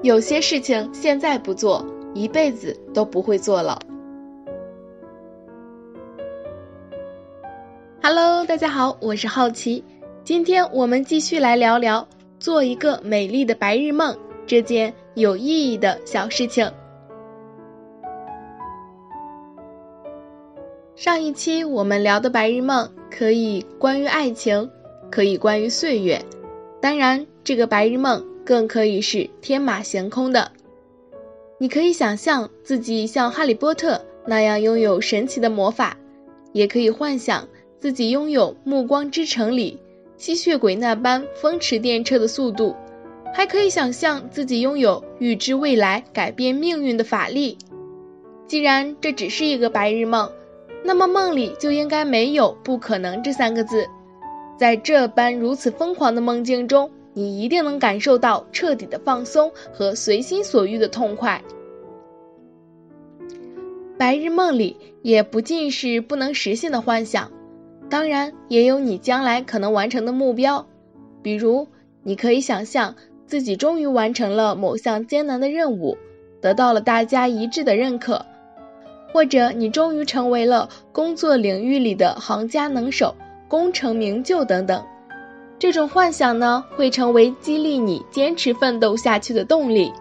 有些事情现在不做，一辈子都不会做了。Hello，大家好，我是好奇，今天我们继续来聊聊做一个美丽的白日梦这件有意义的小事情。上一期我们聊的白日梦可以关于爱情，可以关于岁月，当然这个白日梦。更可以是天马行空的，你可以想象自己像哈利波特那样拥有神奇的魔法，也可以幻想自己拥有《暮光之城》里吸血鬼那般风驰电掣的速度，还可以想象自己拥有预知未来、改变命运的法力。既然这只是一个白日梦，那么梦里就应该没有“不可能”这三个字。在这般如此疯狂的梦境中。你一定能感受到彻底的放松和随心所欲的痛快。白日梦里也不尽是不能实现的幻想，当然也有你将来可能完成的目标。比如，你可以想象自己终于完成了某项艰难的任务，得到了大家一致的认可；或者你终于成为了工作领域里的行家能手、功成名就等等。这种幻想呢，会成为激励你坚持奋斗下去的动力。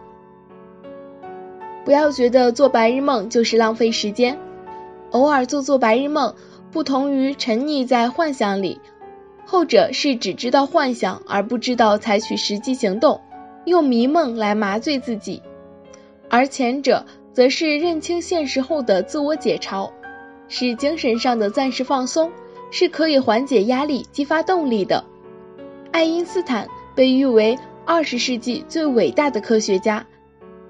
不要觉得做白日梦就是浪费时间，偶尔做做白日梦，不同于沉溺在幻想里，后者是只知道幻想而不知道采取实际行动，用迷梦来麻醉自己；而前者则是认清现实后的自我解嘲，是精神上的暂时放松，是可以缓解压力、激发动力的。爱因斯坦被誉为二十世纪最伟大的科学家，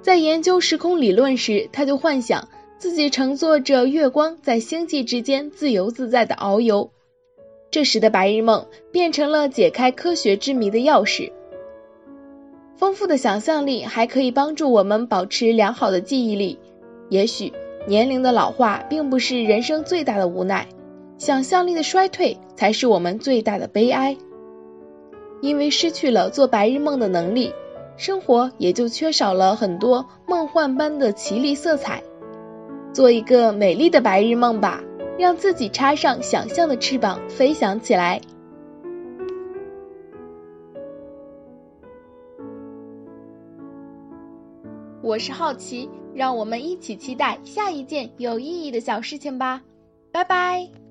在研究时空理论时，他就幻想自己乘坐着月光在星际之间自由自在的遨游。这时的白日梦变成了解开科学之谜的钥匙。丰富的想象力还可以帮助我们保持良好的记忆力。也许年龄的老化并不是人生最大的无奈，想象力的衰退才是我们最大的悲哀。因为失去了做白日梦的能力，生活也就缺少了很多梦幻般的绮丽色彩。做一个美丽的白日梦吧，让自己插上想象的翅膀，飞翔起来。我是好奇，让我们一起期待下一件有意义的小事情吧。拜拜。